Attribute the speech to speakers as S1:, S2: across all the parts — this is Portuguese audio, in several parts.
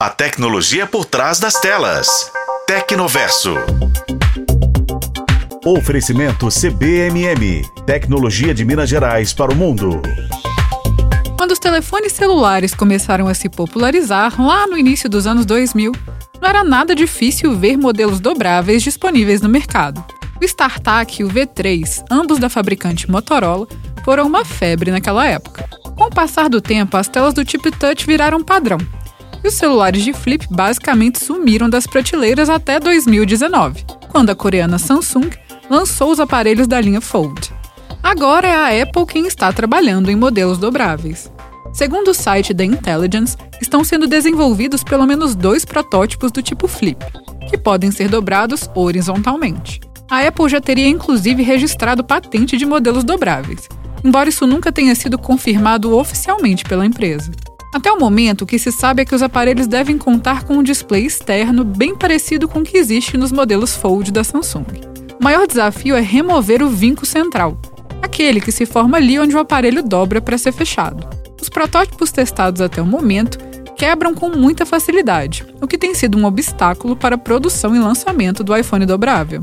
S1: A tecnologia por trás das telas. Tecnoverso.
S2: Oferecimento CBMM. Tecnologia de Minas Gerais para o mundo.
S3: Quando os telefones celulares começaram a se popularizar lá no início dos anos 2000, não era nada difícil ver modelos dobráveis disponíveis no mercado. O StarTAC e o V3, ambos da fabricante Motorola, foram uma febre naquela época. Com o passar do tempo, as telas do tipo touch viraram padrão e os celulares de flip basicamente sumiram das prateleiras até 2019, quando a coreana Samsung lançou os aparelhos da linha Fold. Agora é a Apple quem está trabalhando em modelos dobráveis. Segundo o site da Intelligence, estão sendo desenvolvidos pelo menos dois protótipos do tipo flip, que podem ser dobrados horizontalmente. A Apple já teria inclusive registrado patente de modelos dobráveis, embora isso nunca tenha sido confirmado oficialmente pela empresa. Até o momento, o que se sabe é que os aparelhos devem contar com um display externo bem parecido com o que existe nos modelos Fold da Samsung. O maior desafio é remover o vinco central, aquele que se forma ali onde o aparelho dobra para ser fechado. Os protótipos testados até o momento quebram com muita facilidade, o que tem sido um obstáculo para a produção e lançamento do iPhone dobrável.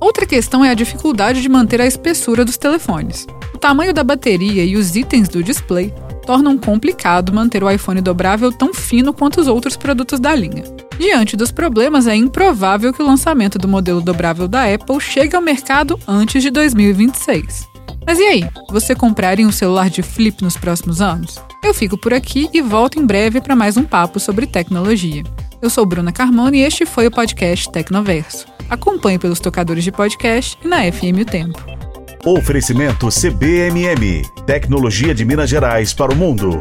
S3: Outra questão é a dificuldade de manter a espessura dos telefones. O tamanho da bateria e os itens do display tornam complicado manter o iPhone dobrável tão fino quanto os outros produtos da linha. Diante dos problemas, é improvável que o lançamento do modelo dobrável da Apple chegue ao mercado antes de 2026. Mas e aí? Você compraria um celular de flip nos próximos anos? Eu fico por aqui e volto em breve para mais um papo sobre tecnologia. Eu sou Bruna Carmona e este foi o podcast Tecnoverso. Acompanhe pelos tocadores de podcast e na FM O Tempo.
S2: Oferecimento CBMM. Tecnologia de Minas Gerais para o mundo.